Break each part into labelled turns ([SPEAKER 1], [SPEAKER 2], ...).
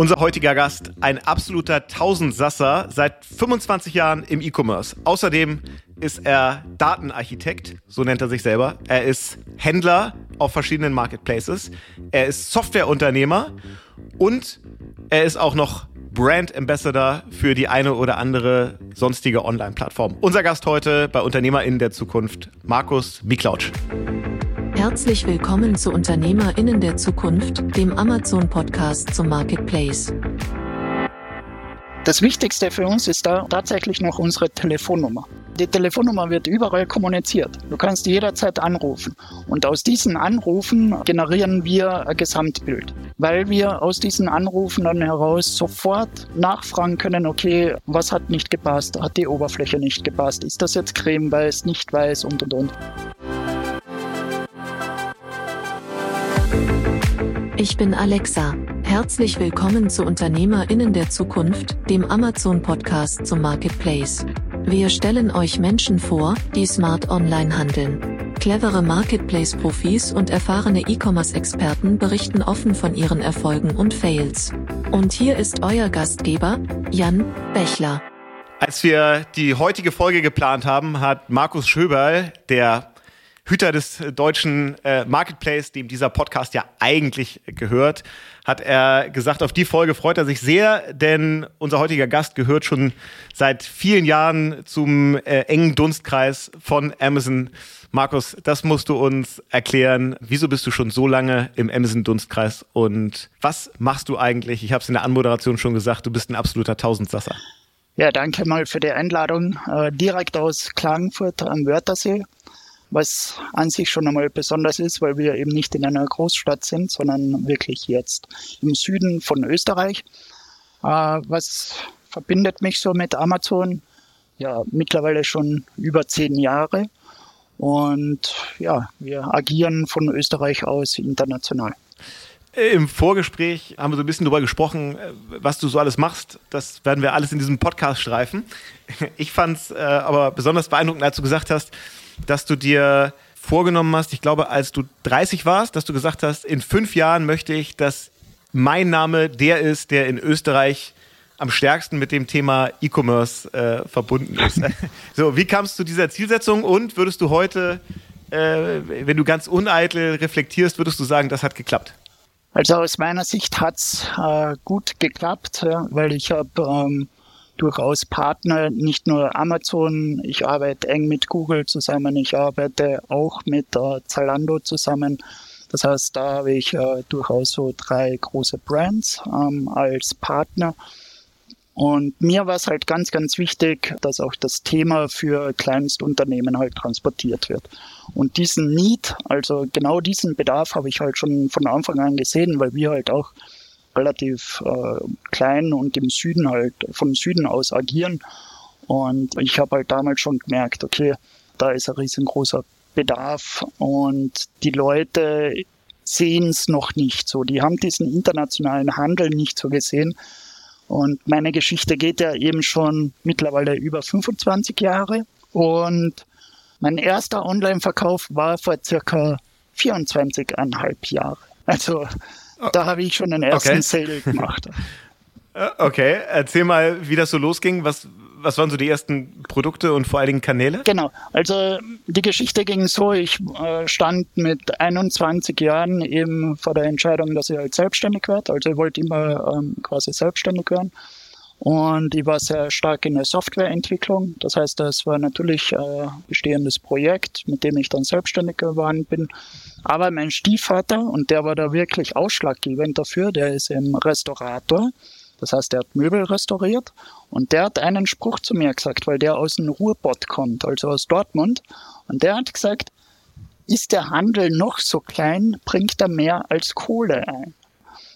[SPEAKER 1] Unser heutiger Gast, ein absoluter Tausendsasser, seit 25 Jahren im E-Commerce. Außerdem ist er Datenarchitekt, so nennt er sich selber. Er ist Händler auf verschiedenen Marketplaces. Er ist Softwareunternehmer und er ist auch noch Brand Ambassador für die eine oder andere sonstige Online-Plattform. Unser Gast heute bei UnternehmerInnen der Zukunft, Markus Miklautsch.
[SPEAKER 2] Herzlich willkommen zu UnternehmerInnen der Zukunft, dem Amazon-Podcast zum Marketplace.
[SPEAKER 3] Das Wichtigste für uns ist da tatsächlich noch unsere Telefonnummer. Die Telefonnummer wird überall kommuniziert. Du kannst jederzeit anrufen. Und aus diesen Anrufen generieren wir ein Gesamtbild. Weil wir aus diesen Anrufen dann heraus sofort nachfragen können, okay, was hat nicht gepasst? Hat die Oberfläche nicht gepasst? Ist das jetzt cremeweiß, nicht weiß und und und.
[SPEAKER 2] Ich bin Alexa. Herzlich willkommen zu Unternehmerinnen der Zukunft, dem Amazon-Podcast zum Marketplace. Wir stellen euch Menschen vor, die smart online handeln. Clevere Marketplace-Profis und erfahrene E-Commerce-Experten berichten offen von ihren Erfolgen und Fails. Und hier ist euer Gastgeber, Jan Bechler.
[SPEAKER 1] Als wir die heutige Folge geplant haben, hat Markus Schöberl, der Hüter des deutschen äh, Marketplace, dem dieser Podcast ja eigentlich gehört, hat er gesagt, auf die Folge freut er sich sehr, denn unser heutiger Gast gehört schon seit vielen Jahren zum äh, engen Dunstkreis von Amazon. Markus, das musst du uns erklären. Wieso bist du schon so lange im Amazon-Dunstkreis und was machst du eigentlich? Ich habe es in der Anmoderation schon gesagt, du bist ein absoluter Tausendsasser.
[SPEAKER 3] Ja, danke mal für die Einladung. Äh, direkt aus Klagenfurt am Wörthersee was an sich schon einmal besonders ist, weil wir eben nicht in einer Großstadt sind, sondern wirklich jetzt im Süden von Österreich. Äh, was verbindet mich so mit Amazon? Ja, mittlerweile schon über zehn Jahre. Und ja, wir agieren von Österreich aus international.
[SPEAKER 1] Im Vorgespräch haben wir so ein bisschen darüber gesprochen, was du so alles machst. Das werden wir alles in diesem Podcast streifen. Ich fand es äh, aber besonders beeindruckend, als du gesagt hast, dass du dir vorgenommen hast, ich glaube, als du 30 warst, dass du gesagt hast, in fünf Jahren möchte ich, dass mein Name der ist, der in Österreich am stärksten mit dem Thema E-Commerce äh, verbunden ist. so, wie kamst du zu dieser Zielsetzung und würdest du heute, äh, wenn du ganz uneitel reflektierst, würdest du sagen, das hat geklappt?
[SPEAKER 3] Also aus meiner Sicht hat's äh, gut geklappt, weil ich habe ähm, durchaus Partner, nicht nur Amazon. Ich arbeite eng mit Google zusammen. Ich arbeite auch mit äh, Zalando zusammen. Das heißt, da habe ich äh, durchaus so drei große Brands ähm, als Partner. Und mir war es halt ganz, ganz wichtig, dass auch das Thema für Kleinstunternehmen halt transportiert wird. Und diesen Need, also genau diesen Bedarf habe ich halt schon von Anfang an gesehen, weil wir halt auch relativ äh, klein und im Süden halt vom Süden aus agieren. Und ich habe halt damals schon gemerkt, okay, da ist ein riesengroßer Bedarf und die Leute sehen es noch nicht so. Die haben diesen internationalen Handel nicht so gesehen. Und meine Geschichte geht ja eben schon mittlerweile über 25 Jahre. Und mein erster Online-Verkauf war vor circa 24,5 Jahren. Also da habe ich schon den ersten okay. Sale gemacht.
[SPEAKER 1] Äh, okay, erzähl mal, wie das so losging. Was, was waren so die ersten Produkte und vor allen Dingen Kanäle?
[SPEAKER 3] Genau, also die Geschichte ging so, ich äh, stand mit 21 Jahren eben vor der Entscheidung, dass ich halt selbstständig werde. Also ich wollte immer ähm, quasi selbstständig werden. Und ich war sehr stark in der Softwareentwicklung. Das heißt, das war natürlich ein äh, bestehendes Projekt, mit dem ich dann selbstständig geworden bin. Aber mein Stiefvater, und der war da wirklich ausschlaggebend dafür, der ist im Restaurator. Das heißt, der hat Möbel restauriert und der hat einen Spruch zu mir gesagt, weil der aus dem Ruhrbott kommt, also aus Dortmund. Und der hat gesagt, ist der Handel noch so klein, bringt er mehr als Kohle ein.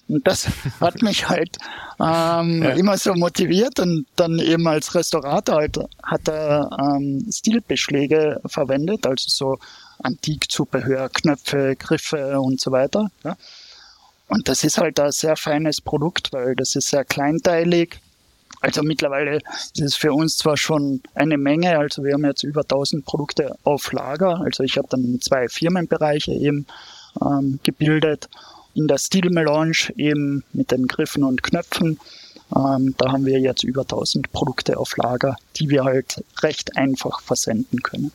[SPEAKER 3] Und das hat mich halt ähm, ja. immer so motiviert und dann eben als Restaurator halt hat er ähm, Stilbeschläge verwendet, also so Antikzubehör, Knöpfe, Griffe und so weiter. Ja. Und das ist halt ein sehr feines Produkt, weil das ist sehr kleinteilig. Also mittlerweile ist es für uns zwar schon eine Menge, also wir haben jetzt über 1000 Produkte auf Lager. Also ich habe dann zwei Firmenbereiche eben ähm, gebildet in der Steel Melange eben mit den Griffen und Knöpfen. Ähm, da haben wir jetzt über 1000 Produkte auf Lager, die wir halt recht einfach versenden können.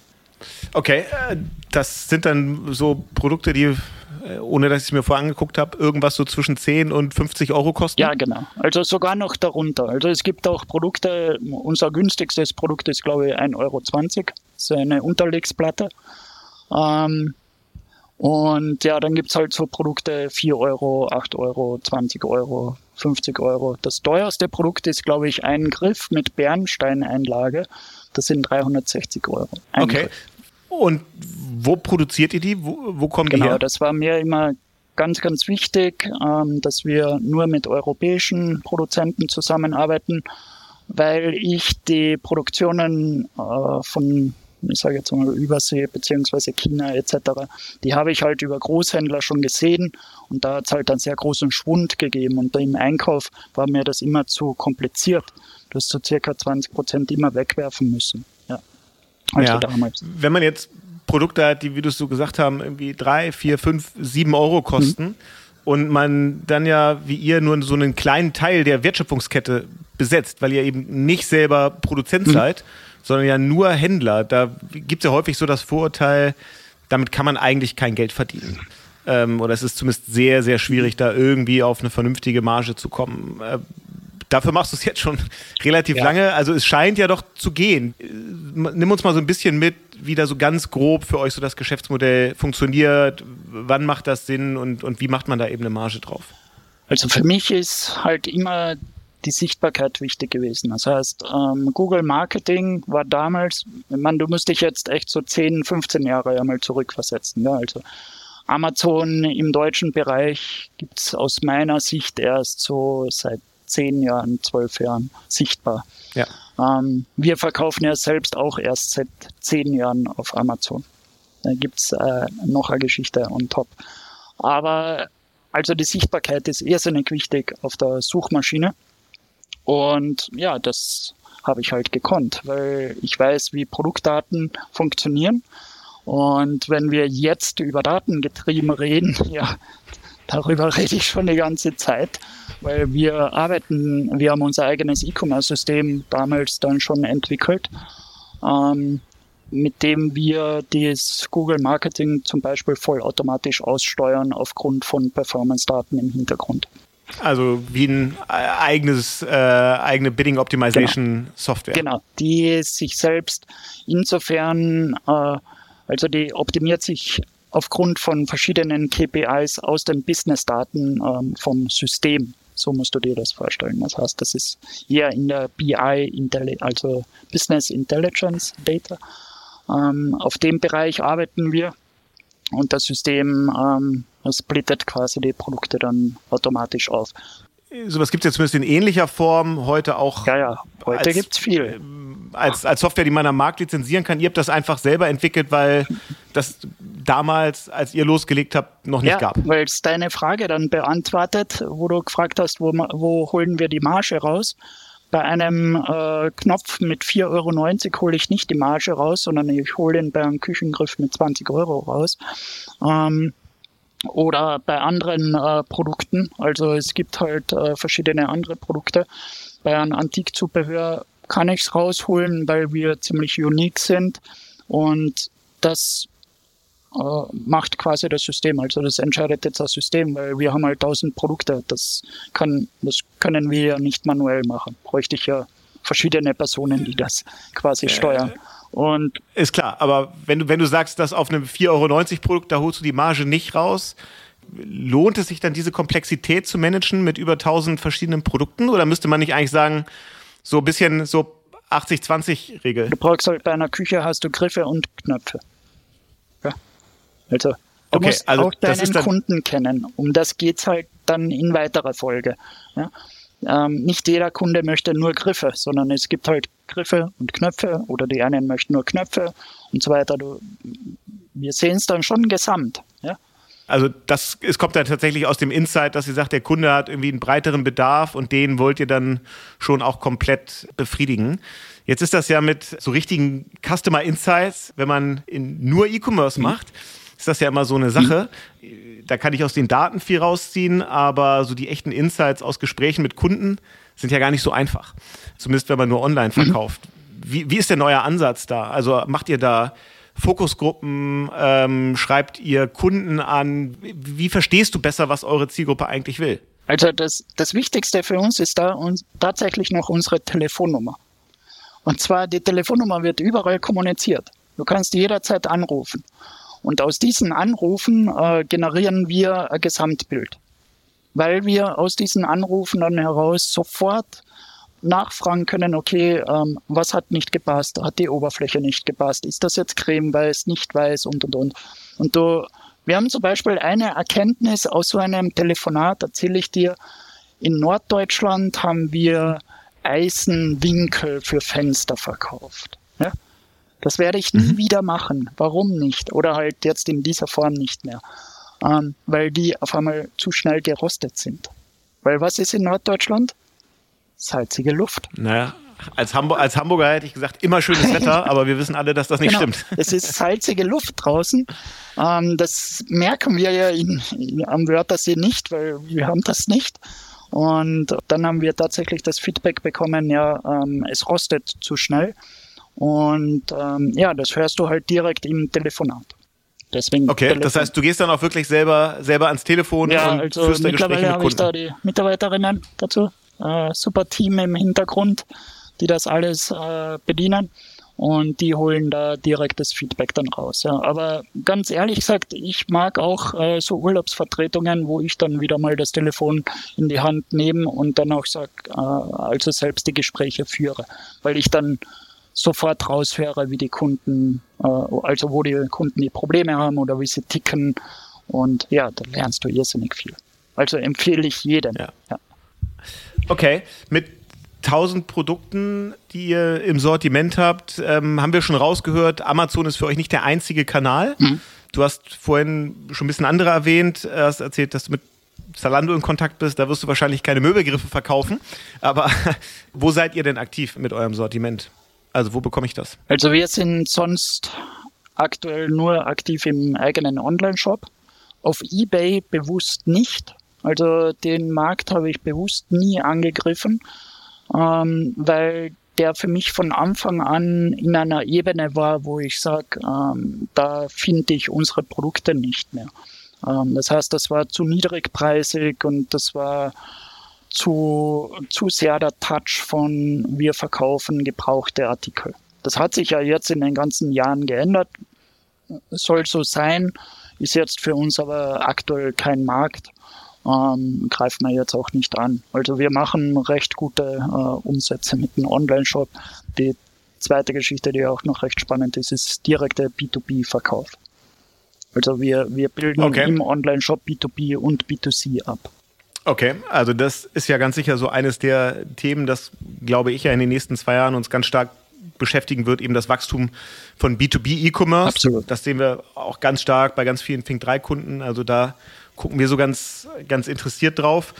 [SPEAKER 1] Okay, äh, das sind dann so Produkte, die, äh, ohne dass ich es mir vorher angeguckt habe, irgendwas so zwischen 10 und 50 Euro kosten?
[SPEAKER 3] Ja, genau. Also sogar noch darunter. Also es gibt auch Produkte, unser günstigstes Produkt ist, glaube ich, 1,20 Euro. Das ist eine Unterlegsplatte. Ähm, und ja, dann gibt es halt so Produkte 4 Euro, 8 Euro, 20 Euro, 50 Euro. Das teuerste Produkt ist, glaube ich, ein Griff mit Bernsteineinlage. Das sind 360 Euro.
[SPEAKER 1] Ein okay. Griff. Und wo produziert ihr die? Wo, wo kommen
[SPEAKER 3] genau,
[SPEAKER 1] die her? Genau,
[SPEAKER 3] das war mir immer ganz, ganz wichtig, ähm, dass wir nur mit europäischen Produzenten zusammenarbeiten, weil ich die Produktionen äh, von ich sage jetzt mal Übersee beziehungsweise China etc., die habe ich halt über Großhändler schon gesehen und da hat es halt einen sehr großen Schwund gegeben und im Einkauf war mir das immer zu kompliziert. Du hast so circa 20 Prozent immer wegwerfen müssen. Ja.
[SPEAKER 1] Also ja. damals. Wenn man jetzt Produkte hat, die, wie du es so gesagt haben, irgendwie drei, vier, fünf, sieben Euro kosten mhm. und man dann ja, wie ihr, nur so einen kleinen Teil der Wertschöpfungskette besetzt, weil ihr eben nicht selber Produzent mhm. seid, sondern ja nur Händler. Da gibt es ja häufig so das Vorurteil, damit kann man eigentlich kein Geld verdienen. Ähm, oder es ist zumindest sehr, sehr schwierig, da irgendwie auf eine vernünftige Marge zu kommen. Äh, dafür machst du es jetzt schon relativ ja. lange. Also es scheint ja doch zu gehen. Nimm uns mal so ein bisschen mit, wie da so ganz grob für euch so das Geschäftsmodell funktioniert. Wann macht das Sinn und, und wie macht man da eben eine Marge drauf?
[SPEAKER 3] Also für mich ist halt immer die Sichtbarkeit wichtig gewesen. Das heißt, ähm, Google Marketing war damals, man, du musst dich jetzt echt so 10, 15 Jahre einmal zurückversetzen. Ja? Also Amazon im deutschen Bereich gibt's aus meiner Sicht erst so seit zehn Jahren, zwölf Jahren sichtbar. Ja. Ähm, wir verkaufen ja selbst auch erst seit zehn Jahren auf Amazon. Da gibt's äh, noch eine Geschichte on top. Aber also die Sichtbarkeit ist irrsinnig wichtig auf der Suchmaschine. Und ja, das habe ich halt gekonnt, weil ich weiß, wie Produktdaten funktionieren. Und wenn wir jetzt über Datengetrieben reden, ja, darüber rede ich schon die ganze Zeit, weil wir arbeiten, wir haben unser eigenes E-Commerce-System damals dann schon entwickelt, ähm, mit dem wir das Google Marketing zum Beispiel vollautomatisch aussteuern aufgrund von Performance-Daten im Hintergrund.
[SPEAKER 1] Also wie ein äh, eigenes, äh, eigene Bidding Optimization genau. Software.
[SPEAKER 3] Genau, die sich selbst insofern, äh, also die optimiert sich aufgrund von verschiedenen KPIs aus den Business-Daten ähm, vom System. So musst du dir das vorstellen. Das heißt, das ist eher in der BI, also Business Intelligence Data. Ähm, auf dem Bereich arbeiten wir und das System ähm, splittet quasi die Produkte dann automatisch auf.
[SPEAKER 1] Sowas gibt es ja zumindest in ähnlicher Form heute auch.
[SPEAKER 3] Ja, ja, heute gibt es viel.
[SPEAKER 1] Als, als Software, die man am Markt lizenzieren kann. Ihr habt das einfach selber entwickelt, weil das damals, als ihr losgelegt habt, noch nicht ja, gab.
[SPEAKER 3] Weil es deine Frage dann beantwortet, wo du gefragt hast, wo, wo holen wir die Marge raus? Bei einem äh, Knopf mit 4,90 Euro hole ich nicht die Marge raus, sondern ich hole ihn bei einem Küchengriff mit 20 Euro raus. Ähm, oder bei anderen äh, Produkten. Also es gibt halt äh, verschiedene andere Produkte. Bei einem Antikzubehör kann ich es rausholen, weil wir ziemlich unique sind. Und das macht quasi das System. Also das entscheidet jetzt das System, weil wir haben halt tausend Produkte. Das kann, das können wir ja nicht manuell machen. Bräuchte ich ja verschiedene Personen, die das quasi äh, steuern.
[SPEAKER 1] Und ist klar, aber wenn du, wenn du sagst, dass auf einem 4,90 Euro Produkt, da holst du die Marge nicht raus, lohnt es sich dann diese Komplexität zu managen mit über 1000 verschiedenen Produkten? Oder müsste man nicht eigentlich sagen, so ein bisschen so 80-20-Regel?
[SPEAKER 3] Du brauchst halt bei einer Küche hast du Griffe und Knöpfe. Also du okay, musst also auch deinen Kunden kennen. Um das geht's halt dann in weiterer Folge. Ja? Ähm, nicht jeder Kunde möchte nur Griffe, sondern es gibt halt Griffe und Knöpfe oder die einen möchten nur Knöpfe und so weiter. Du, wir sehen es dann schon gesamt. Ja?
[SPEAKER 1] Also das, es kommt dann tatsächlich aus dem Insight, dass ihr sagt, der Kunde hat irgendwie einen breiteren Bedarf und den wollt ihr dann schon auch komplett befriedigen. Jetzt ist das ja mit so richtigen Customer Insights, wenn man in nur E-Commerce mhm. Ist das ja immer so eine Sache. Mhm. Da kann ich aus den Daten viel rausziehen, aber so die echten Insights aus Gesprächen mit Kunden sind ja gar nicht so einfach. Zumindest wenn man nur online mhm. verkauft. Mhm. Wie, wie ist der neue Ansatz da? Also macht ihr da Fokusgruppen? Ähm, schreibt ihr Kunden an? Wie verstehst du besser, was eure Zielgruppe eigentlich will?
[SPEAKER 3] Also das, das Wichtigste für uns ist da uns tatsächlich noch unsere Telefonnummer. Und zwar die Telefonnummer wird überall kommuniziert. Du kannst jederzeit anrufen. Und aus diesen Anrufen äh, generieren wir ein Gesamtbild. Weil wir aus diesen Anrufen dann heraus sofort nachfragen können, okay, ähm, was hat nicht gepasst? Hat die Oberfläche nicht gepasst? Ist das jetzt cremeweiß, nicht weiß und und und. Und du, wir haben zum Beispiel eine Erkenntnis aus so einem Telefonat, erzähle ich dir. In Norddeutschland haben wir Eisenwinkel für Fenster verkauft. Das werde ich nie mhm. wieder machen. Warum nicht? Oder halt jetzt in dieser Form nicht mehr. Ähm, weil die auf einmal zu schnell gerostet sind. Weil was ist in Norddeutschland? salzige Luft.
[SPEAKER 1] Naja, als, Hamburg, als Hamburger hätte ich gesagt, immer schönes Wetter, aber wir wissen alle, dass das nicht genau. stimmt.
[SPEAKER 3] Es ist salzige Luft draußen. Ähm, das merken wir ja in, in, am Wörthersee nicht, weil wir haben das nicht. Und dann haben wir tatsächlich das Feedback bekommen, ja, ähm, es rostet zu schnell. Und ähm, ja, das hörst du halt direkt im Telefonat.
[SPEAKER 1] Deswegen okay, Telefon. das heißt, du gehst dann auch wirklich selber, selber ans Telefon
[SPEAKER 3] ja, und also führst da Gespräche mit Kunden. habe ich da die Mitarbeiterinnen dazu äh, super Team im Hintergrund, die das alles äh, bedienen und die holen da direkt das Feedback dann raus. Ja. Aber ganz ehrlich gesagt, ich mag auch äh, so Urlaubsvertretungen, wo ich dann wieder mal das Telefon in die Hand nehme und dann auch sag, äh, also selbst die Gespräche führe, weil ich dann sofort raushöre, wie die Kunden, äh, also wo die Kunden die Probleme haben oder wie sie ticken und ja, da lernst du irrsinnig viel. Also empfehle ich jedem. Ja. ja.
[SPEAKER 1] Okay, mit 1000 Produkten, die ihr im Sortiment habt, ähm, haben wir schon rausgehört, Amazon ist für euch nicht der einzige Kanal. Mhm. Du hast vorhin schon ein bisschen andere erwähnt, hast erzählt, dass du mit Zalando in Kontakt bist, da wirst du wahrscheinlich keine Möbelgriffe verkaufen. Aber wo seid ihr denn aktiv mit eurem Sortiment? Also wo bekomme ich das?
[SPEAKER 3] Also wir sind sonst aktuell nur aktiv im eigenen Online-Shop. Auf eBay bewusst nicht, also den Markt habe ich bewusst nie angegriffen, ähm, weil der für mich von Anfang an in einer Ebene war, wo ich sage, ähm, da finde ich unsere Produkte nicht mehr. Ähm, das heißt, das war zu niedrigpreisig und das war zu, zu sehr der Touch von wir verkaufen gebrauchte Artikel. Das hat sich ja jetzt in den ganzen Jahren geändert. Soll so sein, ist jetzt für uns aber aktuell kein Markt ähm, greifen wir jetzt auch nicht an. Also wir machen recht gute äh, Umsätze mit dem Online-Shop. Die zweite Geschichte, die auch noch recht spannend ist, ist direkter B2B-Verkauf. Also wir, wir bilden okay. im Online-Shop B2B und B2C ab.
[SPEAKER 1] Okay, also das ist ja ganz sicher so eines der Themen, das glaube ich ja in den nächsten zwei Jahren uns ganz stark beschäftigen wird, eben das Wachstum von B2B E-Commerce. Absolut. Das sehen wir auch ganz stark bei ganz vielen Think 3 Kunden. Also da gucken wir so ganz, ganz interessiert drauf.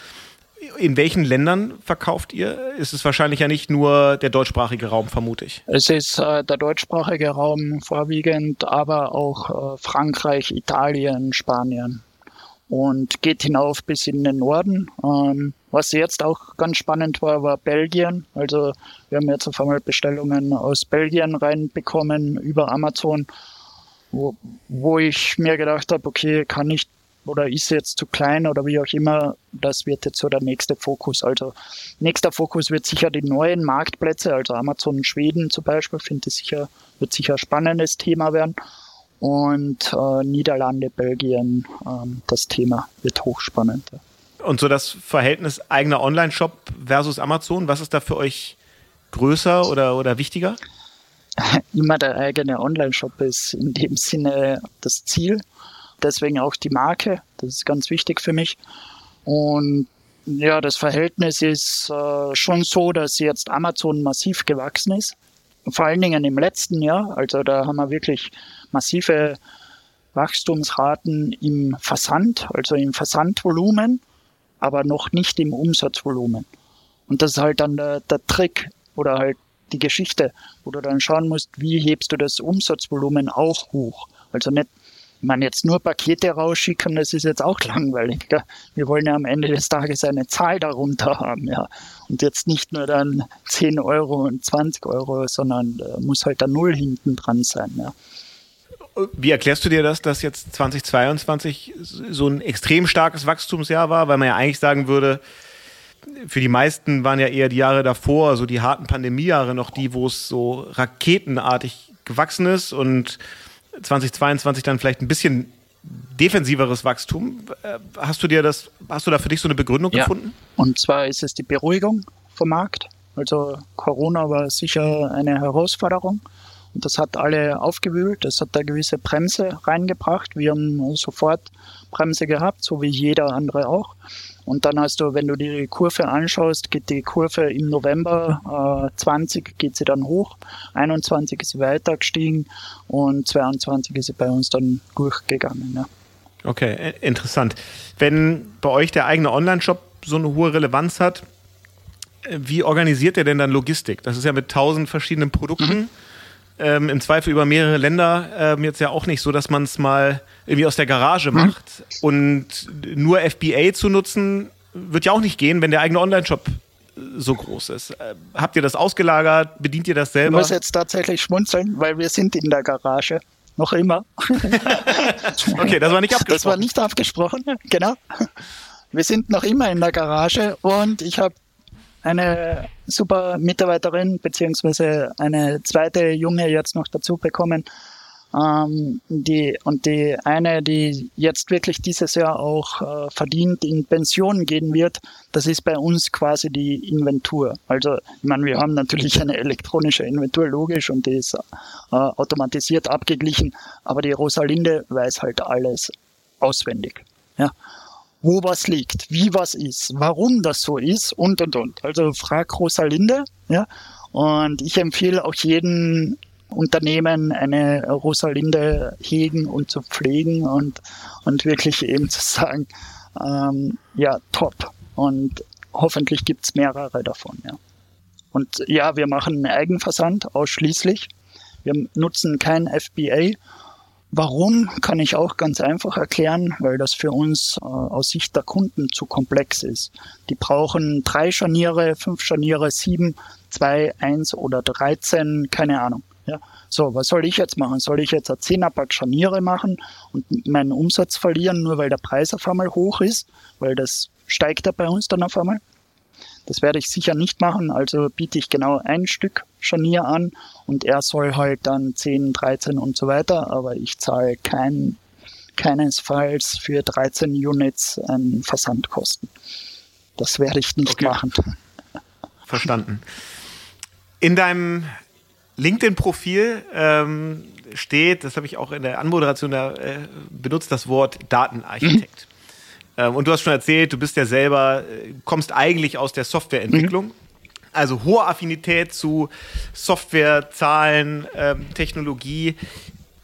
[SPEAKER 1] In welchen Ländern verkauft ihr? Ist es wahrscheinlich ja nicht nur der deutschsprachige Raum, vermute ich.
[SPEAKER 3] Es ist äh, der deutschsprachige Raum vorwiegend, aber auch äh, Frankreich, Italien, Spanien und geht hinauf bis in den Norden. Ähm, was jetzt auch ganz spannend war, war Belgien. Also wir haben jetzt auf einmal Bestellungen aus Belgien reinbekommen über Amazon, wo, wo ich mir gedacht habe, okay, kann ich oder ist jetzt zu klein oder wie auch immer, das wird jetzt so der nächste Fokus. Also nächster Fokus wird sicher die neuen Marktplätze, also Amazon Schweden zum Beispiel, finde ich sicher, wird sicher ein spannendes Thema werden. Und äh, Niederlande, Belgien, ähm, das Thema wird hochspannend.
[SPEAKER 1] Und so das Verhältnis eigener Online-Shop versus Amazon, was ist da für euch größer oder, oder wichtiger?
[SPEAKER 3] Immer der eigene Online-Shop ist in dem Sinne das Ziel deswegen auch die Marke. Das ist ganz wichtig für mich. Und ja, das Verhältnis ist äh, schon so, dass jetzt Amazon massiv gewachsen ist. Vor allen Dingen im letzten Jahr. Also da haben wir wirklich massive Wachstumsraten im Versand, also im Versandvolumen, aber noch nicht im Umsatzvolumen. Und das ist halt dann der, der Trick oder halt die Geschichte, wo du dann schauen musst, wie hebst du das Umsatzvolumen auch hoch. Also nicht man jetzt nur Pakete rausschicken, das ist jetzt auch langweilig. Gell? Wir wollen ja am Ende des Tages eine Zahl darunter haben, ja. Und jetzt nicht nur dann 10 Euro und 20 Euro, sondern äh, muss halt der Null hinten dran sein, ja.
[SPEAKER 1] Wie erklärst du dir das, dass jetzt 2022 so ein extrem starkes Wachstumsjahr war, weil man ja eigentlich sagen würde, für die meisten waren ja eher die Jahre davor, so die harten Pandemiejahre noch die, wo es so raketenartig gewachsen ist und 2022 dann vielleicht ein bisschen defensiveres Wachstum. Äh, hast du dir das, hast du da für dich so eine Begründung ja. gefunden?
[SPEAKER 3] Und zwar ist es die Beruhigung vom Markt. Also Corona war sicher eine Herausforderung. Das hat alle aufgewühlt, das hat da gewisse Bremse reingebracht. Wir haben sofort Bremse gehabt, so wie jeder andere auch. Und dann hast du, wenn du die Kurve anschaust, geht die Kurve im November äh, 20 geht sie dann hoch, 21 ist sie weiter gestiegen und 22 ist sie bei uns dann durchgegangen. Ja.
[SPEAKER 1] Okay, interessant. Wenn bei euch der eigene Online-Shop so eine hohe Relevanz hat, wie organisiert ihr denn dann Logistik? Das ist ja mit tausend verschiedenen Produkten. Mhm ähm, im Zweifel über mehrere Länder ähm, jetzt ja auch nicht so, dass man es mal irgendwie aus der Garage mhm. macht. Und nur FBA zu nutzen, wird ja auch nicht gehen, wenn der eigene Online-Shop so groß ist. Äh, habt ihr das ausgelagert? Bedient ihr das selber?
[SPEAKER 3] Ich muss jetzt tatsächlich schmunzeln, weil wir sind in der Garage. Noch immer.
[SPEAKER 1] okay, das war nicht abgesprochen.
[SPEAKER 3] Das war nicht abgesprochen, genau. Wir sind noch immer in der Garage und ich habe eine super Mitarbeiterin beziehungsweise eine zweite Junge jetzt noch dazu bekommen. Ähm, die, und die eine, die jetzt wirklich dieses Jahr auch äh, verdient in Pension gehen wird, das ist bei uns quasi die Inventur. Also, ich meine, wir haben natürlich eine elektronische Inventur, logisch, und die ist äh, automatisiert abgeglichen, aber die Rosalinde weiß halt alles auswendig. Ja wo was liegt, wie was ist, warum das so ist und und und. Also frag Rosalinde, ja. Und ich empfehle auch jedem Unternehmen eine Rosalinde hegen und zu pflegen und, und wirklich eben zu sagen, ähm, ja, top. Und hoffentlich gibt's mehrere davon, ja. Und ja, wir machen Eigenversand ausschließlich. Wir nutzen kein FBA Warum kann ich auch ganz einfach erklären, weil das für uns äh, aus Sicht der Kunden zu komplex ist. Die brauchen drei Scharniere, fünf Scharniere, sieben, zwei, eins oder dreizehn, keine Ahnung. Ja. So, was soll ich jetzt machen? Soll ich jetzt ein Zehnerpack Scharniere machen und meinen Umsatz verlieren, nur weil der Preis auf einmal hoch ist? Weil das steigt ja bei uns dann auf einmal. Das werde ich sicher nicht machen, also biete ich genau ein Stück Scharnier an und er soll halt dann 10, 13 und so weiter, aber ich zahle kein, keinesfalls für 13 Units einen Versandkosten. Das werde ich nicht okay. machen.
[SPEAKER 1] Verstanden. In deinem LinkedIn-Profil ähm, steht, das habe ich auch in der Anmoderation da, äh, benutzt, das Wort Datenarchitekt. Mhm. Ähm, und du hast schon erzählt, du bist ja selber, äh, kommst eigentlich aus der Softwareentwicklung. Mhm. Also hohe Affinität zu Software, Zahlen, ähm, Technologie.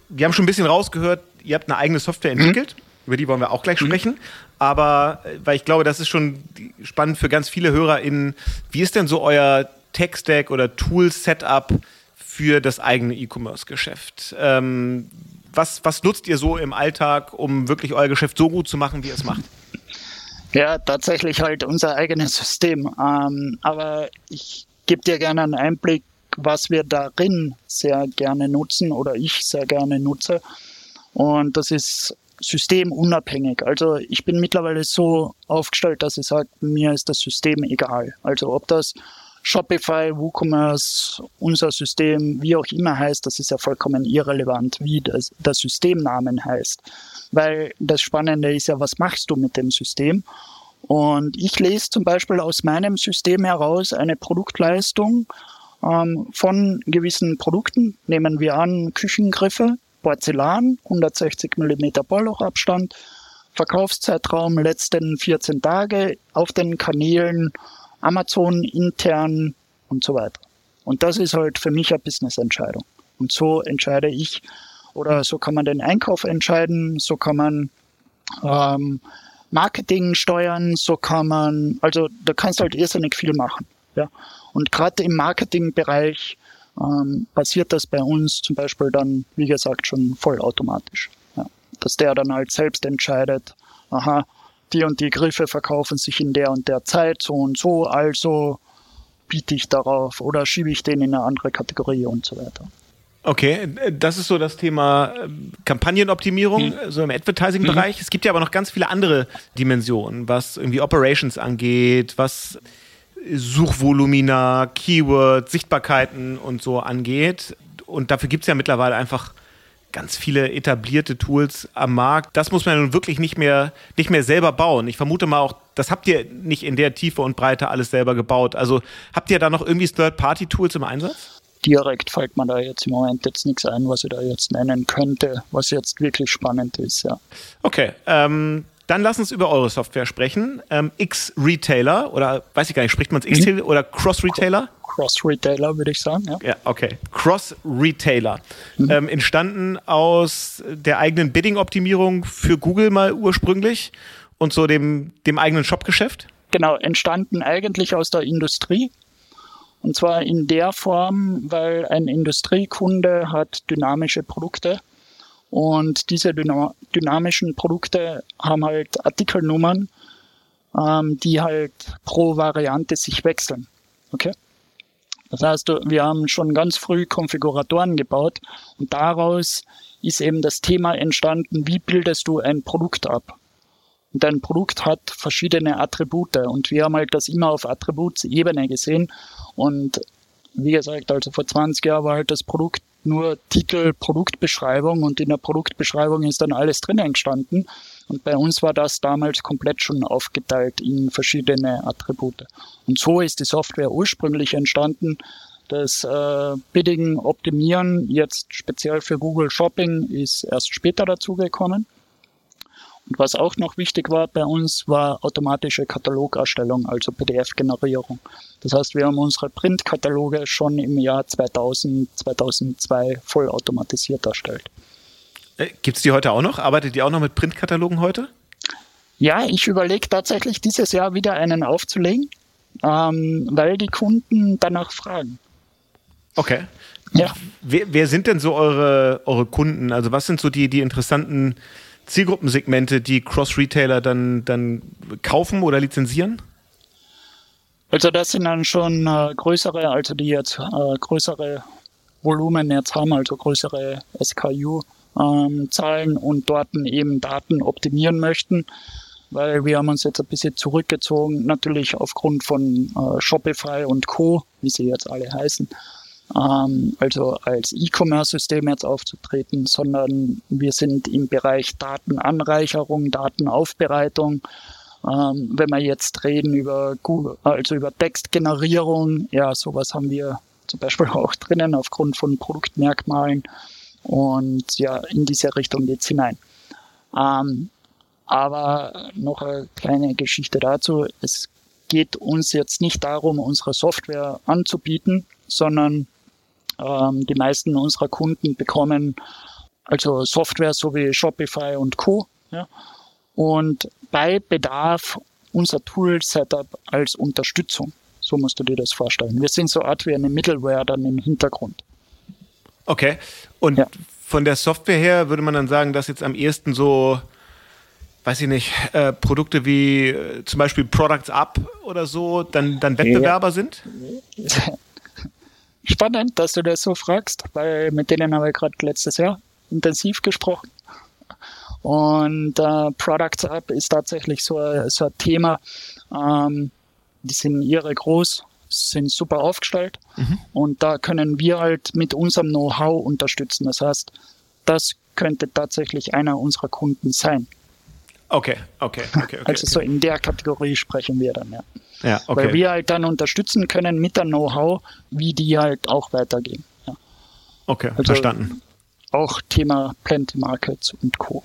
[SPEAKER 1] Wir haben schon ein bisschen rausgehört, ihr habt eine eigene Software mhm. entwickelt. Mhm. Über die wollen wir auch gleich mhm. sprechen. Aber äh, weil ich glaube, das ist schon spannend für ganz viele HörerInnen. Wie ist denn so euer Tech-Stack oder Tool-Setup für das eigene E-Commerce-Geschäft? Ähm, was, was nutzt ihr so im Alltag, um wirklich euer Geschäft so gut zu machen, wie ihr es macht?
[SPEAKER 3] Ja, tatsächlich halt unser eigenes System. Ähm, aber ich gebe dir gerne einen Einblick, was wir darin sehr gerne nutzen oder ich sehr gerne nutze. Und das ist systemunabhängig. Also ich bin mittlerweile so aufgestellt, dass ich sage, mir ist das System egal. Also ob das Shopify, WooCommerce, unser System, wie auch immer heißt, das ist ja vollkommen irrelevant, wie das, der Systemnamen heißt. Weil das Spannende ist ja, was machst du mit dem System? Und ich lese zum Beispiel aus meinem System heraus eine Produktleistung ähm, von gewissen Produkten. Nehmen wir an Küchengriffe, Porzellan, 160 mm Bohrlochabstand, Verkaufszeitraum letzten 14 Tage auf den Kanälen Amazon intern und so weiter. Und das ist halt für mich eine Business-Entscheidung. Und so entscheide ich, oder so kann man den Einkauf entscheiden, so kann man ähm, Marketing steuern, so kann man, also da kannst du halt irrsinnig viel machen. Ja. Und gerade im Marketingbereich ähm, passiert das bei uns zum Beispiel dann, wie gesagt, schon vollautomatisch. Ja. dass der dann halt selbst entscheidet, aha, die und die Griffe verkaufen sich in der und der Zeit so und so, also biete ich darauf oder schiebe ich den in eine andere Kategorie und so weiter.
[SPEAKER 1] Okay, das ist so das Thema ähm, Kampagnenoptimierung, mhm. so im Advertising-Bereich. Mhm. Es gibt ja aber noch ganz viele andere Dimensionen, was irgendwie Operations angeht, was Suchvolumina, Keywords, Sichtbarkeiten und so angeht. Und dafür gibt es ja mittlerweile einfach ganz viele etablierte Tools am Markt. Das muss man nun wirklich nicht mehr, nicht mehr selber bauen. Ich vermute mal auch, das habt ihr nicht in der Tiefe und Breite alles selber gebaut. Also habt ihr da noch irgendwie Third-Party-Tools im Einsatz?
[SPEAKER 3] Direkt fällt mir da jetzt im Moment jetzt nichts ein, was ich da jetzt nennen könnte, was jetzt wirklich spannend ist, ja.
[SPEAKER 1] Okay, ähm, dann lass uns über eure Software sprechen. Ähm, X-Retailer oder weiß ich gar nicht, spricht man es X mhm. oder Cross-Retailer?
[SPEAKER 3] Cross-Retailer, würde ich sagen. Ja,
[SPEAKER 1] ja okay. Cross-Retailer. Mhm. Ähm, entstanden aus der eigenen Bidding-Optimierung für Google mal ursprünglich und so dem, dem eigenen Shopgeschäft?
[SPEAKER 3] Genau, entstanden eigentlich aus der Industrie. Und zwar in der Form, weil ein Industriekunde hat dynamische Produkte und diese dynamischen Produkte haben halt Artikelnummern, ähm, die halt pro Variante sich wechseln. Okay? Das heißt, wir haben schon ganz früh Konfiguratoren gebaut und daraus ist eben das Thema entstanden, wie bildest du ein Produkt ab? Und dein Produkt hat verschiedene Attribute und wir haben halt das immer auf Attributsebene gesehen und wie gesagt, also vor 20 Jahren war halt das Produkt nur Titel, Produktbeschreibung und in der Produktbeschreibung ist dann alles drin entstanden. Und bei uns war das damals komplett schon aufgeteilt in verschiedene Attribute. Und so ist die Software ursprünglich entstanden. Das äh, Bidding Optimieren jetzt speziell für Google Shopping ist erst später dazugekommen. Und was auch noch wichtig war bei uns, war automatische Katalogerstellung, also PDF-Generierung. Das heißt, wir haben unsere Printkataloge schon im Jahr 2000, 2002 vollautomatisiert erstellt.
[SPEAKER 1] Äh, Gibt es die heute auch noch? Arbeitet ihr auch noch mit Printkatalogen heute?
[SPEAKER 3] Ja, ich überlege tatsächlich dieses Jahr wieder einen aufzulegen, ähm, weil die Kunden danach fragen.
[SPEAKER 1] Okay. Ja. Wer, wer, sind denn so eure, eure Kunden? Also was sind so die, die interessanten Zielgruppensegmente, die Cross-Retailer dann, dann kaufen oder lizenzieren?
[SPEAKER 3] Also das sind dann schon äh, größere, also die jetzt äh, größere Volumen jetzt haben, also größere SKU-Zahlen ähm, und dort eben Daten optimieren möchten, weil wir haben uns jetzt ein bisschen zurückgezogen, natürlich aufgrund von äh, Shopify und Co., wie sie jetzt alle heißen, ähm, also als E-Commerce-System jetzt aufzutreten, sondern wir sind im Bereich Datenanreicherung, Datenaufbereitung. Ähm, wenn wir jetzt reden über Google, also über Textgenerierung, ja, sowas haben wir zum Beispiel auch drinnen aufgrund von Produktmerkmalen. Und ja, in diese Richtung geht's hinein. Ähm, aber noch eine kleine Geschichte dazu. Es geht uns jetzt nicht darum, unsere Software anzubieten, sondern ähm, die meisten unserer Kunden bekommen also Software sowie Shopify und Co. Ja, und bei Bedarf unser Tool-Setup als Unterstützung. So musst du dir das vorstellen. Wir sind so Art wie eine Middleware dann im Hintergrund.
[SPEAKER 1] Okay. Und ja. von der Software her würde man dann sagen, dass jetzt am ehesten so, weiß ich nicht, äh, Produkte wie äh, zum Beispiel Products Up oder so dann, dann Wettbewerber ja. sind?
[SPEAKER 3] spannend, dass du das so fragst, weil mit denen haben wir gerade letztes Jahr intensiv gesprochen. Und äh, Products Up ist tatsächlich so, so ein Thema. Ähm, die sind ihre groß, sind super aufgestellt mhm. und da können wir halt mit unserem Know-how unterstützen. Das heißt, das könnte tatsächlich einer unserer Kunden sein.
[SPEAKER 1] Okay, okay, okay. okay
[SPEAKER 3] also so
[SPEAKER 1] okay.
[SPEAKER 3] in der Kategorie sprechen wir dann, ja.
[SPEAKER 1] Ja, okay.
[SPEAKER 3] Weil wir halt dann unterstützen können mit der Know-how, wie die halt auch weitergehen. Ja.
[SPEAKER 1] Okay, also verstanden.
[SPEAKER 3] Auch Thema Plenty Markets und Co.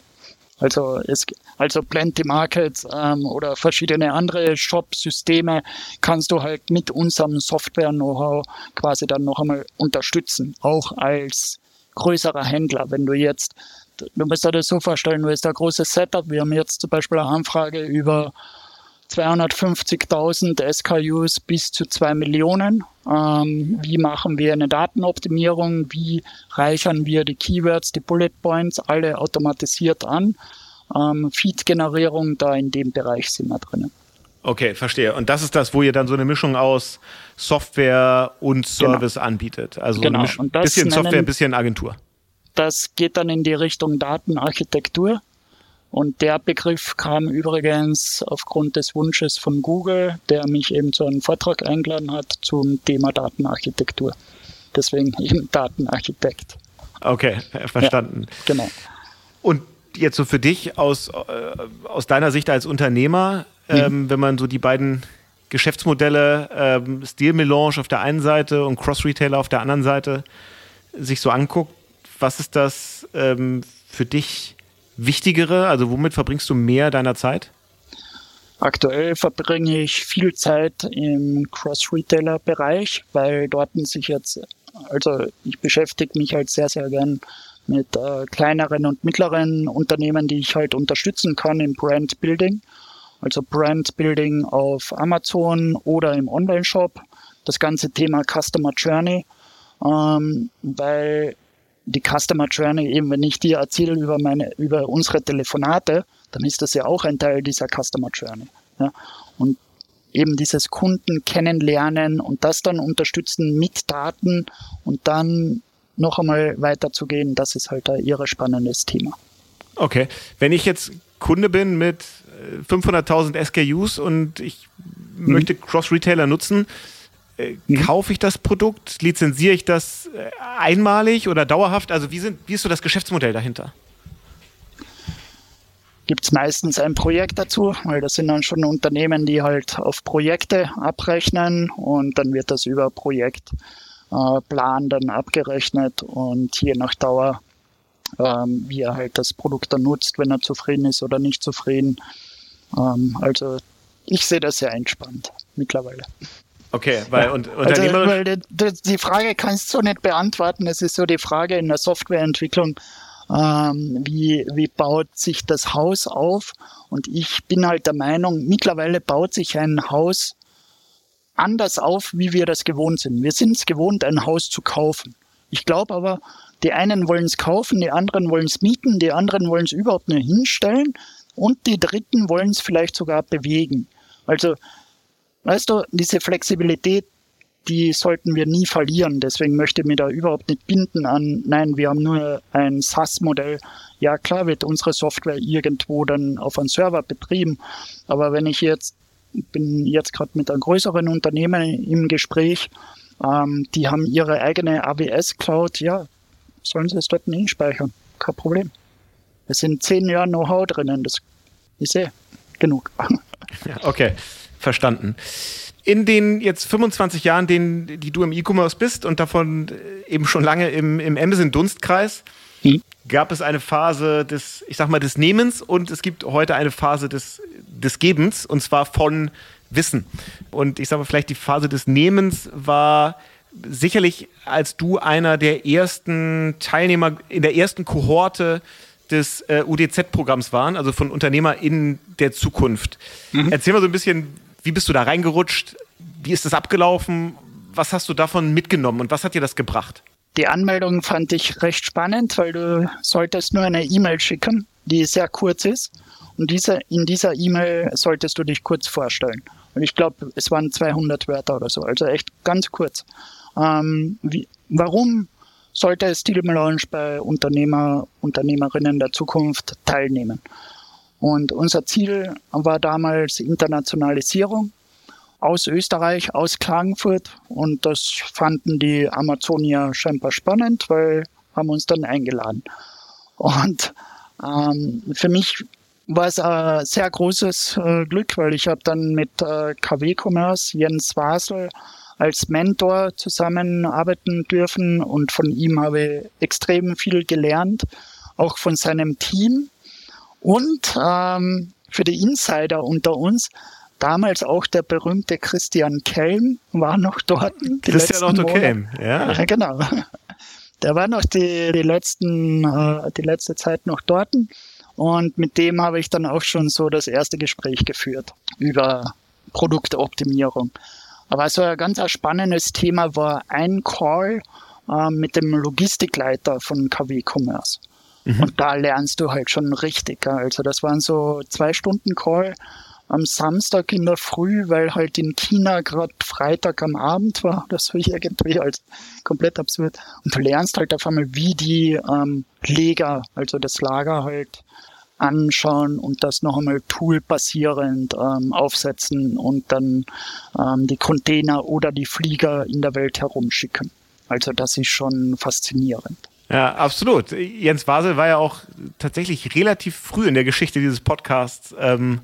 [SPEAKER 3] Also es, also Plenty Markets ähm, oder verschiedene andere Shop-Systeme kannst du halt mit unserem Software-Know-how quasi dann noch einmal unterstützen, auch als größerer Händler. Wenn du jetzt, du musst dir das so vorstellen, du hast ein großes Setup. Wir haben jetzt zum Beispiel eine Anfrage über 250.000 SKUs bis zu zwei Millionen. Ähm, wie machen wir eine Datenoptimierung? Wie reichern wir die Keywords, die Bullet Points alle automatisiert an? Ähm, Feed-Generierung, da in dem Bereich sind wir drinnen.
[SPEAKER 1] Okay, verstehe. Und das ist das, wo ihr dann so eine Mischung aus Software und genau. Service genau. anbietet. Also genau. ein bisschen Software, ein bisschen Agentur.
[SPEAKER 3] Das geht dann in die Richtung Datenarchitektur. Und der Begriff kam übrigens aufgrund des Wunsches von Google, der mich eben zu einem Vortrag eingeladen hat zum Thema Datenarchitektur. Deswegen eben Datenarchitekt.
[SPEAKER 1] Okay, verstanden. Ja,
[SPEAKER 3] genau.
[SPEAKER 1] Und jetzt so für dich aus, äh, aus deiner Sicht als Unternehmer, mhm. ähm, wenn man so die beiden Geschäftsmodelle, ähm, Stil Melange auf der einen Seite und Cross Retailer auf der anderen Seite sich so anguckt, was ist das ähm, für dich Wichtigere? Also womit verbringst du mehr deiner Zeit?
[SPEAKER 3] Aktuell verbringe ich viel Zeit im Cross-Retailer-Bereich, weil dort sich jetzt, also ich beschäftige mich halt sehr, sehr gern mit äh, kleineren und mittleren Unternehmen, die ich halt unterstützen kann im Brand Building. Also Brand Building auf Amazon oder im Online-Shop. Das ganze Thema Customer Journey, ähm, weil die Customer Journey eben, wenn ich dir erzähle über meine, über unsere Telefonate, dann ist das ja auch ein Teil dieser Customer Journey. Ja? Und eben dieses Kunden kennenlernen und das dann unterstützen mit Daten und dann noch einmal weiterzugehen, das ist halt ein irre spannendes Thema.
[SPEAKER 1] Okay, wenn ich jetzt Kunde bin mit 500.000 äh, SKUs und ich mhm. möchte Cross-Retailer nutzen, äh, mhm. kaufe ich das Produkt, lizenziere ich das äh, einmalig oder dauerhaft? Also wie, sind, wie ist so das Geschäftsmodell dahinter?
[SPEAKER 3] Gibt es meistens ein Projekt dazu, weil das sind dann schon Unternehmen, die halt auf Projekte abrechnen und dann wird das über Projektplan äh, dann abgerechnet und je nach Dauer, ähm, wie er halt das Produkt dann nutzt, wenn er zufrieden ist oder nicht zufrieden. Ähm, also ich sehe das sehr entspannt mittlerweile.
[SPEAKER 1] Okay, weil ja. und, also, weil
[SPEAKER 3] die, die, Frage kannst du nicht beantworten. Es ist so die Frage in der Softwareentwicklung, ähm, wie, wie baut sich das Haus auf? Und ich bin halt der Meinung, mittlerweile baut sich ein Haus anders auf, wie wir das gewohnt sind. Wir sind es gewohnt, ein Haus zu kaufen. Ich glaube aber, die einen wollen es kaufen, die anderen wollen es mieten, die anderen wollen es überhaupt nur hinstellen und die dritten wollen es vielleicht sogar bewegen. Also Weißt du, diese Flexibilität, die sollten wir nie verlieren. Deswegen möchte ich mich da überhaupt nicht binden an, nein, wir haben nur ein SaaS-Modell. Ja, klar wird unsere Software irgendwo dann auf einem Server betrieben. Aber wenn ich jetzt, bin jetzt gerade mit einem größeren Unternehmen im Gespräch, ähm, die haben ihre eigene AWS-Cloud, ja, sollen sie es dort nicht speichern. Kein Problem. Es sind zehn Jahre Know-how drinnen, das ist eh genug.
[SPEAKER 1] Okay verstanden. In den jetzt 25 Jahren, den, die du im E-Commerce bist und davon äh, eben schon lange im, im Amazon-Dunstkreis, mhm. gab es eine Phase des, ich sag mal, des Nehmens und es gibt heute eine Phase des, des Gebens und zwar von Wissen. Und ich sage mal, vielleicht die Phase des Nehmens war sicherlich, als du einer der ersten Teilnehmer in der ersten Kohorte des äh, UDZ-Programms waren, also von Unternehmer in der Zukunft. Mhm. Erzähl mal so ein bisschen, wie bist du da reingerutscht? Wie ist das abgelaufen? Was hast du davon mitgenommen und was hat dir das gebracht?
[SPEAKER 3] Die Anmeldung fand ich recht spannend, weil du solltest nur eine E-Mail schicken, die sehr kurz ist. Und diese, in dieser E-Mail solltest du dich kurz vorstellen. Und ich glaube, es waren 200 Wörter oder so, also echt ganz kurz. Ähm, wie, warum sollte Steel Melange bei Unternehmer, Unternehmerinnen der Zukunft teilnehmen? Und unser Ziel war damals Internationalisierung aus Österreich, aus Klagenfurt. Und das fanden die Amazonier scheinbar spannend, weil haben uns dann eingeladen. Und ähm, für mich war es ein sehr großes äh, Glück, weil ich habe dann mit äh, KW Commerce Jens Wasel als Mentor zusammenarbeiten dürfen und von ihm habe ich extrem viel gelernt, auch von seinem Team und ähm, für die Insider unter uns, damals auch der berühmte Christian Kelm war noch dort.
[SPEAKER 1] Christian Otto Kelm, ja.
[SPEAKER 3] ja. Genau. Der war noch die, die letzten, äh, die letzte Zeit noch dort. Und mit dem habe ich dann auch schon so das erste Gespräch geführt über Produktoptimierung. Aber so ein ganz spannendes Thema war ein Call äh, mit dem Logistikleiter von KW Commerce. Mhm. Und da lernst du halt schon richtig. Also das waren so zwei Stunden Call am Samstag in der Früh, weil halt in China gerade Freitag am Abend war. Das war irgendwie als komplett absurd. Und du lernst halt auf einmal, wie die ähm, Leger, also das Lager halt anschauen und das noch einmal toolbasierend ähm, aufsetzen und dann ähm, die Container oder die Flieger in der Welt herumschicken. Also das ist schon faszinierend.
[SPEAKER 1] Ja, absolut. Jens Basel war ja auch tatsächlich relativ früh in der Geschichte dieses Podcasts ähm,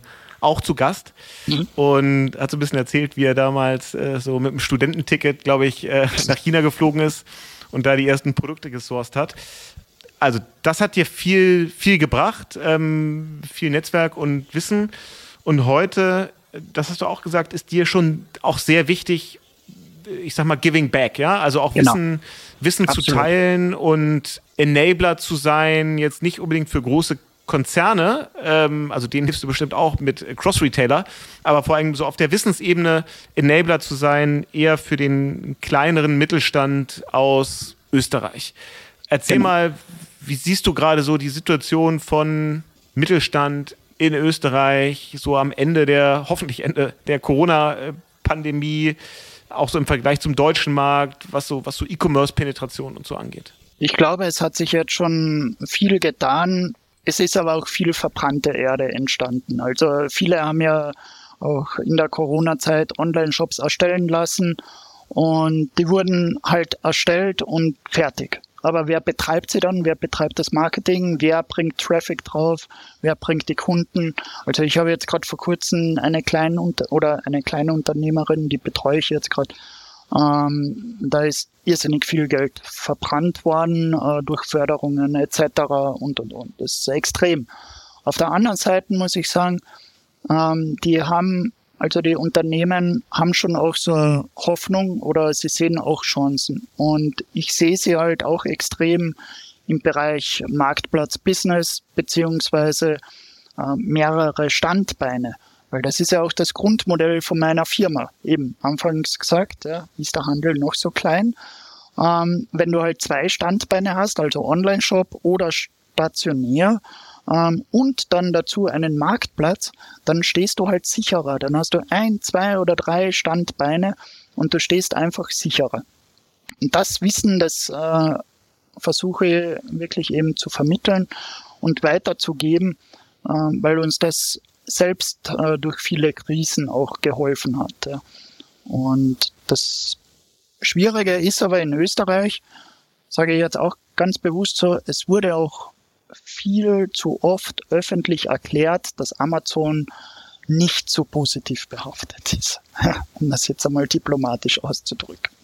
[SPEAKER 1] auch zu Gast mhm. und hat so ein bisschen erzählt, wie er damals äh, so mit einem Studententicket, glaube ich, äh, nach China geflogen ist und da die ersten Produkte gesourced hat also das hat dir viel, viel gebracht, ähm, viel Netzwerk und Wissen. Und heute, das hast du auch gesagt, ist dir schon auch sehr wichtig, ich sag mal, giving back, ja? Also auch genau. Wissen, Wissen zu teilen und Enabler zu sein, jetzt nicht unbedingt für große Konzerne, ähm, also denen hilfst du bestimmt auch mit Cross-Retailer, aber vor allem so auf der Wissensebene Enabler zu sein, eher für den kleineren Mittelstand aus Österreich. Erzähl genau. mal, wie siehst du gerade so die Situation von Mittelstand in Österreich, so am Ende der, hoffentlich Ende der Corona-Pandemie, auch so im Vergleich zum deutschen Markt, was so, was so E-Commerce-Penetration und so angeht?
[SPEAKER 3] Ich glaube, es hat sich jetzt schon viel getan. Es ist aber auch viel verbrannte Erde entstanden. Also viele haben ja auch in der Corona-Zeit Online-Shops erstellen lassen und die wurden halt erstellt und fertig. Aber wer betreibt sie dann? Wer betreibt das Marketing? Wer bringt Traffic drauf? Wer bringt die Kunden? Also ich habe jetzt gerade vor kurzem eine kleine oder eine kleine Unternehmerin, die betreue ich jetzt gerade. Ähm, da ist irrsinnig viel Geld verbrannt worden äh, durch Förderungen etc. und und und. Das ist extrem. Auf der anderen Seite muss ich sagen, ähm, die haben also die Unternehmen haben schon auch so Hoffnung oder sie sehen auch Chancen. Und ich sehe sie halt auch extrem im Bereich Marktplatz-Business beziehungsweise äh, mehrere Standbeine. Weil das ist ja auch das Grundmodell von meiner Firma. Eben anfangs gesagt, ja, ist der Handel noch so klein. Ähm, wenn du halt zwei Standbeine hast, also Online-Shop oder stationär, ähm, und dann dazu einen Marktplatz, dann stehst du halt sicherer. Dann hast du ein, zwei oder drei Standbeine und du stehst einfach sicherer. Und das Wissen, das äh, versuche ich wirklich eben zu vermitteln und weiterzugeben, äh, weil uns das selbst äh, durch viele Krisen auch geholfen hat. Ja. Und das Schwierige ist aber in Österreich, sage ich jetzt auch ganz bewusst so, es wurde auch viel zu oft öffentlich erklärt, dass Amazon nicht so positiv behaftet ist, um das jetzt einmal diplomatisch auszudrücken.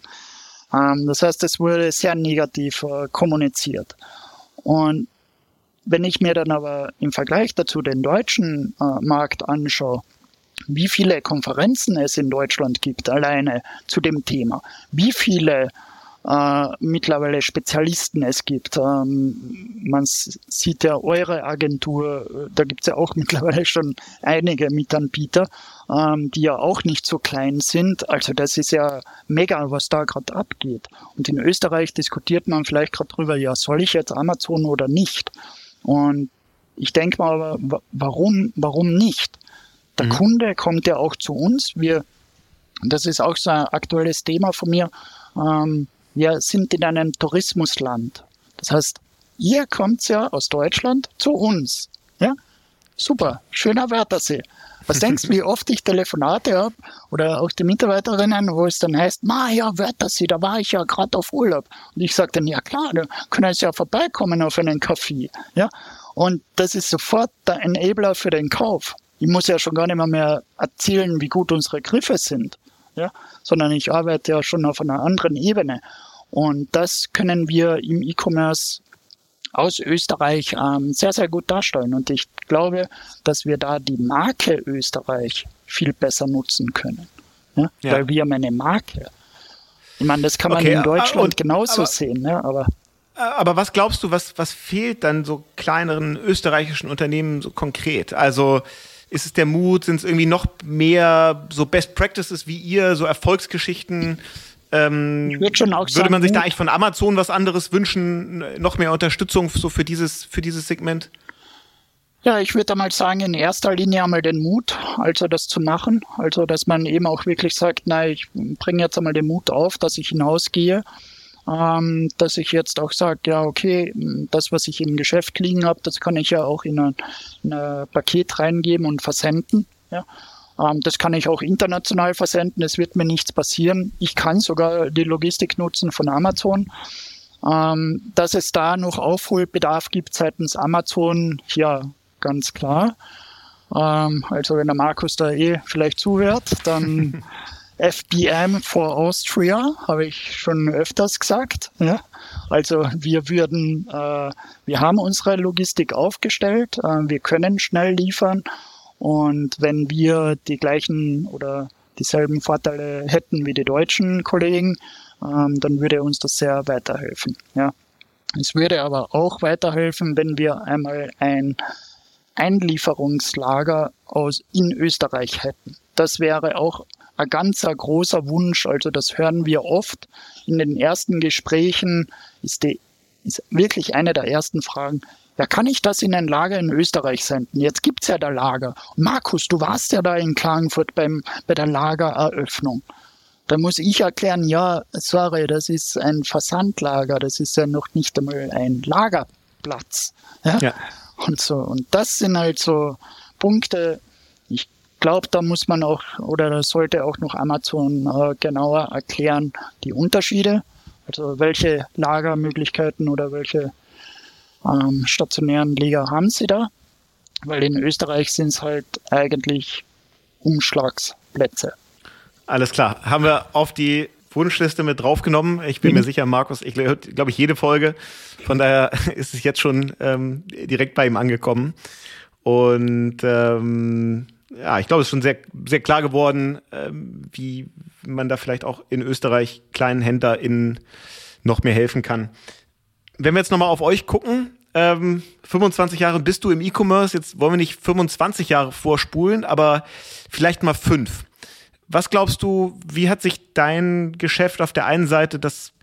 [SPEAKER 3] Ähm, das heißt, es wurde sehr negativ äh, kommuniziert. Und wenn ich mir dann aber im Vergleich dazu den deutschen äh, Markt anschaue, wie viele Konferenzen es in Deutschland gibt, alleine zu dem Thema, wie viele äh, mittlerweile Spezialisten es gibt. Ähm, man sieht ja eure Agentur, äh, da gibt es ja auch mittlerweile schon einige Mitanbieter, ähm, die ja auch nicht so klein sind. Also das ist ja mega, was da gerade abgeht. Und in Österreich diskutiert man vielleicht gerade drüber, ja, soll ich jetzt Amazon oder nicht? Und ich denke mal, warum, warum nicht? Der mhm. Kunde kommt ja auch zu uns. Wir, das ist auch so ein aktuelles Thema von mir. Ähm, wir sind in einem Tourismusland. Das heißt, ihr kommt ja aus Deutschland zu uns. Ja? Super, schöner Wörthersee. Was denkst du, wie oft ich Telefonate habe oder auch die Mitarbeiterinnen, wo es dann heißt, ma ja, Wörthersee, da war ich ja gerade auf Urlaub. Und ich sage dann, ja klar, da können Sie ja vorbeikommen auf einen Kaffee. Ja? Und das ist sofort der Enabler für den Kauf. Ich muss ja schon gar nicht mehr, mehr erzählen, wie gut unsere Griffe sind ja, sondern ich arbeite ja schon auf einer anderen Ebene. Und das können wir im E-Commerce aus Österreich ähm, sehr, sehr gut darstellen. Und ich glaube, dass wir da die Marke Österreich viel besser nutzen können. Ja? ja. Weil wir haben eine Marke. Ich meine, das kann man okay, in Deutschland und, genauso aber, sehen, ne? aber
[SPEAKER 1] Aber was glaubst du, was, was fehlt dann so kleineren österreichischen Unternehmen so konkret? Also ist es der Mut? Sind es irgendwie noch mehr so Best Practices wie ihr, so Erfolgsgeschichten? Ähm, ich würde schon auch würde man sich da eigentlich von Amazon was anderes wünschen? Noch mehr Unterstützung so für dieses, für dieses Segment?
[SPEAKER 3] Ja, ich würde mal sagen, in erster Linie einmal den Mut, also das zu machen. Also, dass man eben auch wirklich sagt, nein, ich bringe jetzt einmal den Mut auf, dass ich hinausgehe. Ähm, dass ich jetzt auch sage, ja, okay, das, was ich im Geschäft liegen habe, das kann ich ja auch in ein, in ein Paket reingeben und versenden. Ja. Ähm, das kann ich auch international versenden, es wird mir nichts passieren. Ich kann sogar die Logistik nutzen von Amazon. Ähm, dass es da noch Aufholbedarf gibt seitens Amazon, ja, ganz klar. Ähm, also wenn der Markus da eh vielleicht zuhört, dann FBM for Austria, habe ich schon öfters gesagt. Ja? Also wir würden, äh, wir haben unsere Logistik aufgestellt, äh, wir können schnell liefern und wenn wir die gleichen oder dieselben Vorteile hätten wie die deutschen Kollegen, ähm, dann würde uns das sehr weiterhelfen. Ja. Es würde aber auch weiterhelfen, wenn wir einmal ein Einlieferungslager aus in Österreich hätten. Das wäre auch ein ganz großer Wunsch. Also das hören wir oft in den ersten Gesprächen. Ist, die, ist wirklich eine der ersten Fragen. Ja, kann ich das in ein Lager in Österreich senden? Jetzt gibt's ja da Lager. Markus, du warst ja da in Klagenfurt beim, bei der Lagereröffnung. Da muss ich erklären, ja, sorry, das ist ein Versandlager, das ist ja noch nicht einmal ein Lagerplatz. Ja? ja und so. Und das sind halt so Punkte, ich glaube, da muss man auch oder da sollte auch noch Amazon äh, genauer erklären, die Unterschiede. Also welche Lagermöglichkeiten oder welche ähm, stationären Lager haben sie da? Weil in Österreich sind es halt eigentlich Umschlagsplätze.
[SPEAKER 1] Alles klar. Haben wir auf die Wunschliste mit draufgenommen. Ich bin mhm. mir sicher, Markus, ich glaube ich jede Folge. Von daher ist es jetzt schon ähm, direkt bei ihm angekommen. Und ähm, ja, ich glaube, es ist schon sehr, sehr klar geworden, ähm, wie man da vielleicht auch in Österreich kleinen HändlerInnen noch mehr helfen kann. Wenn wir jetzt nochmal auf euch gucken, ähm, 25 Jahre bist du im E-Commerce, jetzt wollen wir nicht 25 Jahre vorspulen, aber vielleicht mal fünf. Was glaubst du, wie hat sich dein Geschäft auf der einen Seite das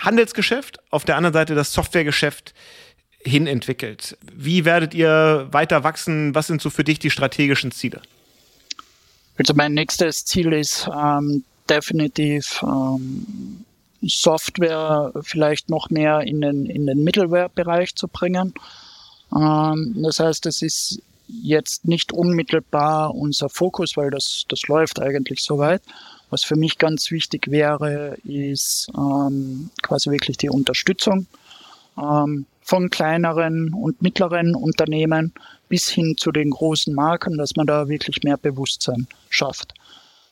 [SPEAKER 1] Handelsgeschäft, auf der anderen Seite das Softwaregeschäft hin entwickelt? Wie werdet ihr weiter wachsen? Was sind so für dich die strategischen Ziele?
[SPEAKER 3] Also mein nächstes Ziel ist ähm, definitiv ähm, Software vielleicht noch mehr in den, in den Middleware-Bereich zu bringen. Ähm, das heißt, es ist jetzt nicht unmittelbar unser Fokus, weil das, das läuft eigentlich soweit. Was für mich ganz wichtig wäre, ist ähm, quasi wirklich die Unterstützung ähm, von kleineren und mittleren Unternehmen bis hin zu den großen Marken, dass man da wirklich mehr Bewusstsein schafft.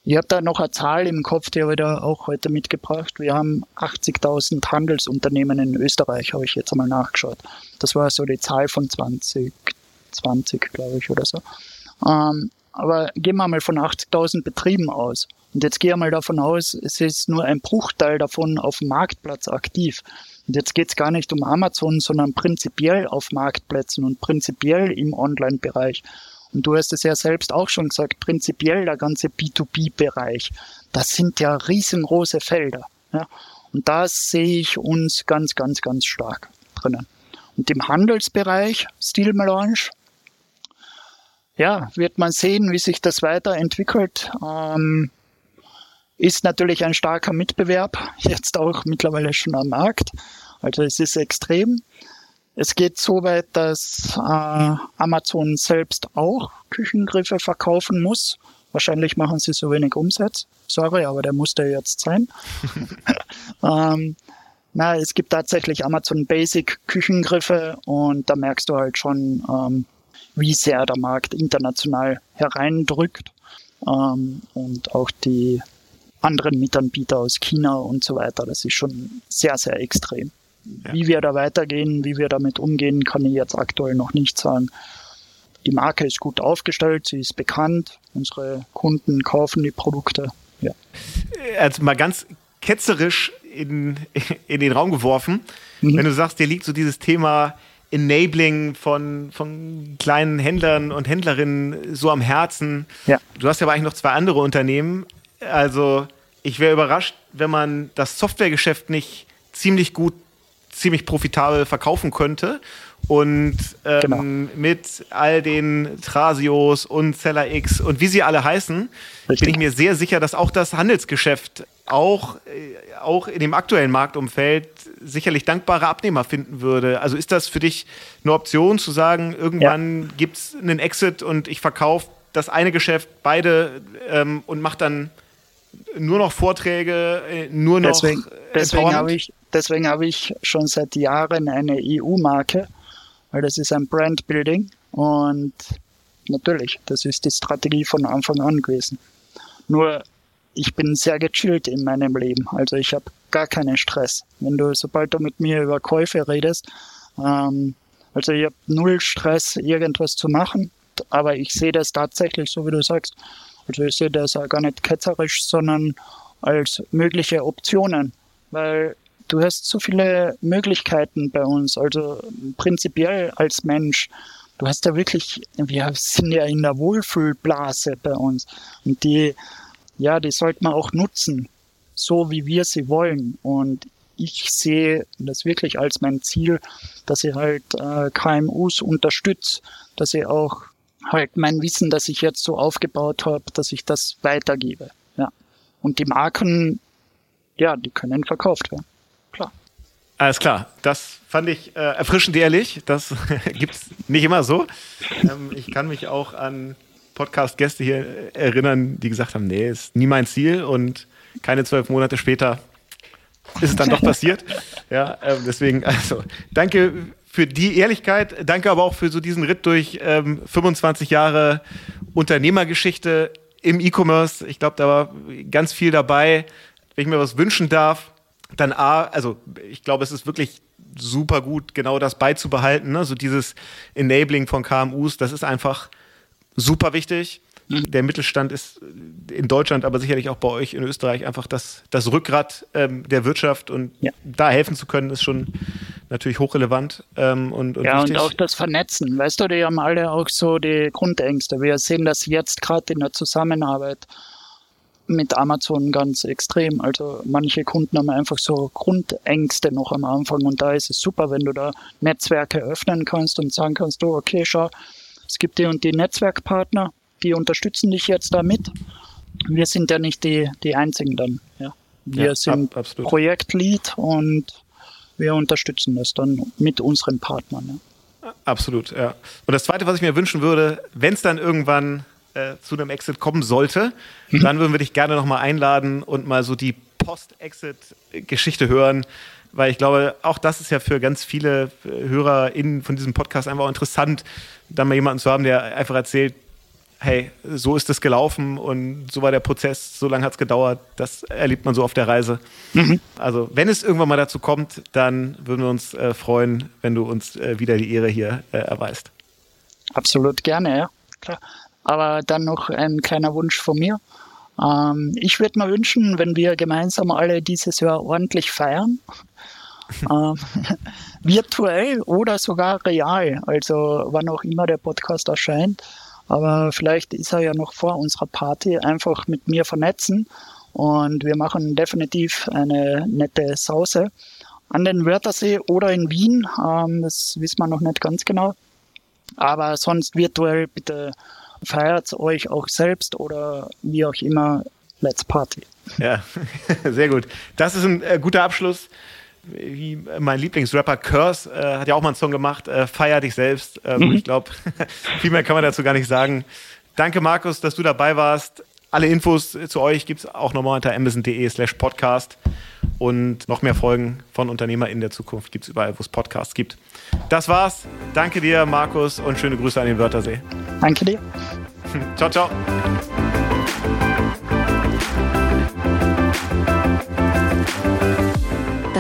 [SPEAKER 3] Ich habe da noch eine Zahl im Kopf, die habe ich da auch heute mitgebracht. Wir haben 80.000 Handelsunternehmen in Österreich, habe ich jetzt einmal nachgeschaut. Das war so die Zahl von 20, 20, glaube ich, oder so. Ähm, aber gehen wir mal von 80.000 Betrieben aus. Und jetzt gehe ich mal davon aus, es ist nur ein Bruchteil davon auf dem Marktplatz aktiv. Und jetzt geht es gar nicht um Amazon, sondern prinzipiell auf Marktplätzen und prinzipiell im Online-Bereich. Und du hast es ja selbst auch schon gesagt, prinzipiell der ganze B2B-Bereich. Das sind ja riesengroße Felder. Ja? Und da sehe ich uns ganz, ganz, ganz stark drinnen. Und im Handelsbereich, Steel Melange, ja, wird man sehen, wie sich das weiterentwickelt. Ähm, ist natürlich ein starker Mitbewerb, jetzt auch mittlerweile schon am Markt. Also es ist extrem. Es geht so weit, dass äh, Amazon selbst auch Küchengriffe verkaufen muss. Wahrscheinlich machen sie so wenig Umsatz. Sorry, aber der musste jetzt sein. ähm, na, es gibt tatsächlich Amazon Basic Küchengriffe und da merkst du halt schon, ähm, wie sehr der Markt international hereindrückt ähm, und auch die anderen Mitanbieter aus China und so weiter. Das ist schon sehr, sehr extrem. Ja. Wie wir da weitergehen, wie wir damit umgehen, kann ich jetzt aktuell noch nicht sagen. Die Marke ist gut aufgestellt, sie ist bekannt, unsere Kunden kaufen die Produkte. Ja.
[SPEAKER 1] Also mal ganz ketzerisch in, in den Raum geworfen. Mhm. Wenn du sagst, dir liegt so dieses Thema Enabling von, von kleinen Händlern und Händlerinnen so am Herzen. Ja. Du hast ja aber eigentlich noch zwei andere Unternehmen. Also ich wäre überrascht, wenn man das Softwaregeschäft nicht ziemlich gut, ziemlich profitabel verkaufen könnte. Und ähm, genau. mit all den Trasios und Seller X und wie sie alle heißen, Richtig. bin ich mir sehr sicher, dass auch das Handelsgeschäft auch, äh, auch in dem aktuellen Marktumfeld sicherlich dankbare Abnehmer finden würde. Also ist das für dich eine Option zu sagen, irgendwann ja. gibt es einen Exit und ich verkaufe das eine Geschäft, beide ähm, und mache dann nur noch Vorträge, äh, nur noch.
[SPEAKER 3] Deswegen, deswegen habe ich, deswegen hab ich schon seit Jahren eine EU-Marke weil das ist ein Brand-Building und natürlich, das ist die Strategie von Anfang an gewesen. Nur ich bin sehr gechillt in meinem Leben, also ich habe gar keinen Stress. Wenn du, sobald du mit mir über Käufe redest, ähm, also ich habe null Stress, irgendwas zu machen, aber ich sehe das tatsächlich, so wie du sagst. Also ich sehe das auch gar nicht ketzerisch, sondern als mögliche Optionen, weil du hast so viele Möglichkeiten bei uns, also prinzipiell als Mensch. Du hast ja wirklich, wir sind ja in der Wohlfühlblase bei uns und die, ja, die sollte man auch nutzen, so wie wir sie wollen. Und ich sehe das wirklich als mein Ziel, dass ich halt äh, KMUs unterstütze, dass ich auch halt mein Wissen, das ich jetzt so aufgebaut habe, dass ich das weitergebe. Ja. Und die Marken, ja, die können verkauft werden klar.
[SPEAKER 1] Alles klar, das fand ich äh, erfrischend ehrlich. Das gibt es nicht immer so. Ähm, ich kann mich auch an Podcast-Gäste hier erinnern, die gesagt haben, nee, ist nie mein Ziel und keine zwölf Monate später ist es dann doch passiert. Ja, äh, deswegen, also danke für die Ehrlichkeit, danke aber auch für so diesen Ritt durch ähm, 25 Jahre Unternehmergeschichte im E-Commerce. Ich glaube, da war ganz viel dabei. Wenn ich mir was wünschen darf, dann A, also ich glaube, es ist wirklich super gut, genau das beizubehalten. Ne? So dieses Enabling von KMUs, das ist einfach super wichtig. Mhm. Der Mittelstand ist in Deutschland, aber sicherlich auch bei euch in Österreich einfach das, das Rückgrat ähm, der Wirtschaft und ja. da helfen zu können, ist schon natürlich hochrelevant ähm, und,
[SPEAKER 3] und Ja, wichtig. und auch das Vernetzen. Weißt du, die haben alle auch so die Grundängste. Wir sehen das jetzt gerade in der Zusammenarbeit mit Amazon ganz extrem. Also manche Kunden haben einfach so Grundängste noch am Anfang und da ist es super, wenn du da Netzwerke öffnen kannst und sagen kannst, du, okay, schau, es gibt die und die Netzwerkpartner, die unterstützen dich jetzt damit. Wir sind ja nicht die, die einzigen dann. Ja. Wir ja, sind ab, Projektlead und wir unterstützen das dann mit unseren Partnern.
[SPEAKER 1] Ja. Absolut, ja. Und das Zweite, was ich mir wünschen würde, wenn es dann irgendwann äh, zu einem Exit kommen sollte, mhm. dann würden wir dich gerne nochmal einladen und mal so die Post-Exit-Geschichte hören, weil ich glaube, auch das ist ja für ganz viele äh, HörerInnen von diesem Podcast einfach interessant, dann mal jemanden zu haben, der einfach erzählt, hey, so ist es gelaufen und so war der Prozess, so lange hat es gedauert, das erlebt man so auf der Reise. Mhm. Also, wenn es irgendwann mal dazu kommt, dann würden wir uns äh, freuen, wenn du uns äh, wieder die Ehre hier äh, erweist.
[SPEAKER 3] Absolut gerne, ja. Klar. Aber dann noch ein kleiner Wunsch von mir. Ähm, ich würde mir wünschen, wenn wir gemeinsam alle dieses Jahr ordentlich feiern. ähm, virtuell oder sogar real, also wann auch immer der Podcast erscheint. Aber vielleicht ist er ja noch vor unserer Party. Einfach mit mir vernetzen und wir machen definitiv eine nette Sause an den Wörthersee oder in Wien. Ähm, das wissen wir noch nicht ganz genau. Aber sonst virtuell bitte feiert euch auch selbst oder wie auch immer. Let's Party.
[SPEAKER 1] Ja, sehr gut. Das ist ein äh, guter Abschluss. Wie mein Lieblingsrapper Curse äh, hat ja auch mal einen Song gemacht, äh, Feier dich selbst. Ähm, mhm. Ich glaube, viel mehr kann man dazu gar nicht sagen. Danke, Markus, dass du dabei warst. Alle Infos zu euch gibt es auch nochmal unter amazon.de slash podcast. Und noch mehr Folgen von Unternehmer in der Zukunft gibt es überall, wo es Podcasts gibt. Das war's. Danke dir, Markus, und schöne Grüße an den Wörthersee.
[SPEAKER 3] Danke dir.
[SPEAKER 1] ciao, ciao.